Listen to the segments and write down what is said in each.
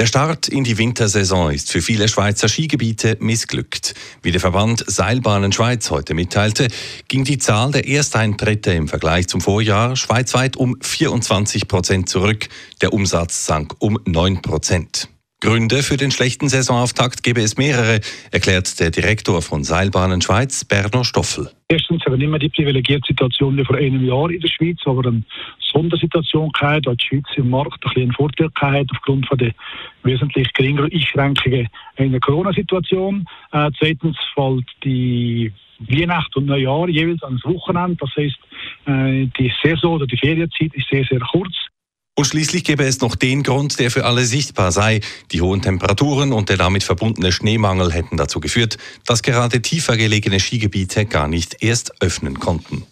Der Start in die Wintersaison ist für viele Schweizer Skigebiete missglückt. Wie der Verband Seilbahnen Schweiz heute mitteilte, ging die Zahl der Ersteintritte im Vergleich zum Vorjahr schweizweit um 24 Prozent zurück. Der Umsatz sank um 9 Prozent. Gründe für den schlechten Saisonauftakt gebe es mehrere, erklärt der Direktor von Seilbahnen Schweiz, Berno Stoffel. Erstens haben wir nicht mehr die privilegierte Situation wie vor einem Jahr in der Schweiz, aber eine Sondersituation gehabt, da die Schweiz im Markt ein einen Vorteil gehabt aufgrund von der wesentlich geringeren Einschränkungen in der Corona-Situation. Äh, zweitens fällt die Weihnacht und Neujahr jeweils an das Wochenende. Das heißt, äh, die Saison oder die Ferienzeit ist sehr, sehr kurz. Und schließlich gäbe es noch den Grund, der für alle sichtbar sei. Die hohen Temperaturen und der damit verbundene Schneemangel hätten dazu geführt, dass gerade tiefer gelegene Skigebiete gar nicht erst öffnen konnten.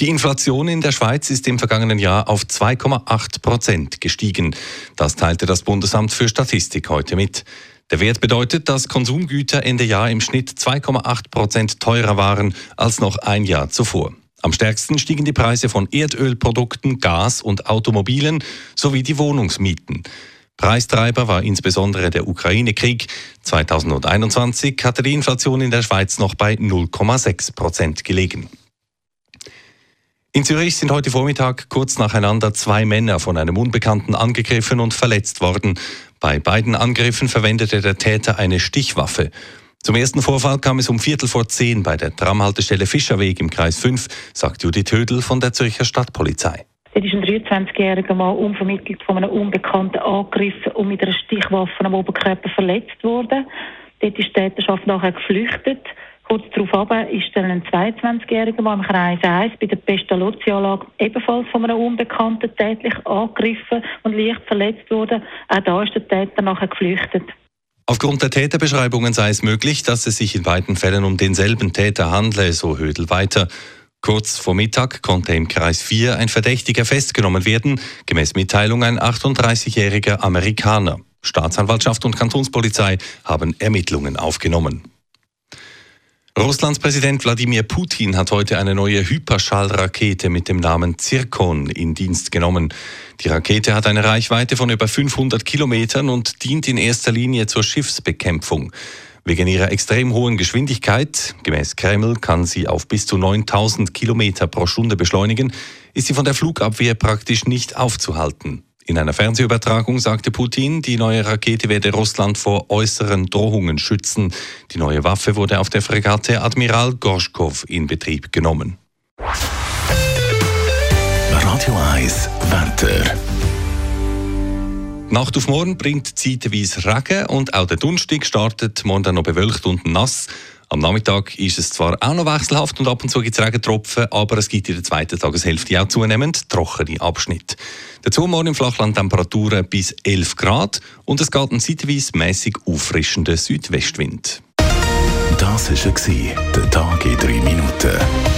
Die Inflation in der Schweiz ist im vergangenen Jahr auf 2,8 Prozent gestiegen. Das teilte das Bundesamt für Statistik heute mit. Der Wert bedeutet, dass Konsumgüter Ende Jahr im Schnitt 2,8 Prozent teurer waren als noch ein Jahr zuvor. Am stärksten stiegen die Preise von Erdölprodukten, Gas und Automobilen sowie die Wohnungsmieten. Preistreiber war insbesondere der Ukraine-Krieg. 2021 hatte die Inflation in der Schweiz noch bei 0,6 Prozent gelegen. In Zürich sind heute Vormittag kurz nacheinander zwei Männer von einem Unbekannten angegriffen und verletzt worden. Bei beiden Angriffen verwendete der Täter eine Stichwaffe. Zum ersten Vorfall kam es um Viertel vor zehn bei der Tramhaltestelle Fischerweg im Kreis 5, sagt Judith Hödel von der Zürcher Stadtpolizei. Dort ist ein 23-jähriger Mann unvermittelt von einem Unbekannten angegriffen und mit einer Stichwaffe am Oberkörper verletzt worden. Dort ist die Täterschaft nachher geflüchtet. Kurz darauf ist dann ein 22-jähriger Mann im Kreis 1 bei der Pestalozzi-Anlage ebenfalls von einem Unbekannten tätlich angegriffen und leicht verletzt worden. Auch da ist der Täter nachher geflüchtet. Aufgrund der Täterbeschreibungen sei es möglich, dass es sich in beiden Fällen um denselben Täter handle, so Hödel weiter. Kurz vor Mittag konnte im Kreis 4 ein Verdächtiger festgenommen werden, gemäß Mitteilung ein 38-jähriger Amerikaner. Staatsanwaltschaft und Kantonspolizei haben Ermittlungen aufgenommen. Russlands Präsident Wladimir Putin hat heute eine neue Hyperschallrakete mit dem Namen Zirkon in Dienst genommen. Die Rakete hat eine Reichweite von über 500 Kilometern und dient in erster Linie zur Schiffsbekämpfung. Wegen ihrer extrem hohen Geschwindigkeit, gemäß Kreml kann sie auf bis zu 9000 Kilometer pro Stunde beschleunigen, ist sie von der Flugabwehr praktisch nicht aufzuhalten. In einer Fernsehübertragung sagte Putin, die neue Rakete werde Russland vor äußeren Drohungen schützen. Die neue Waffe wurde auf der Fregatte Admiral Gorschkow in Betrieb genommen. Radio 1 Wetter. Nacht auf morgen bringt zeitweise Regen und auch der Dunstig startet morgen noch bewölkt und nass. Am Nachmittag ist es zwar auch noch wechselhaft und ab und zu gibt es Regentropfen, aber es gibt in der zweiten Tageshälfte auch zunehmend trockene Abschnitte. Dazu morgen im Flachland Temperaturen bis 11 Grad und es geht ein zeitweise mäßig auffrischender Südwestwind. Das war der Tag in drei Minuten.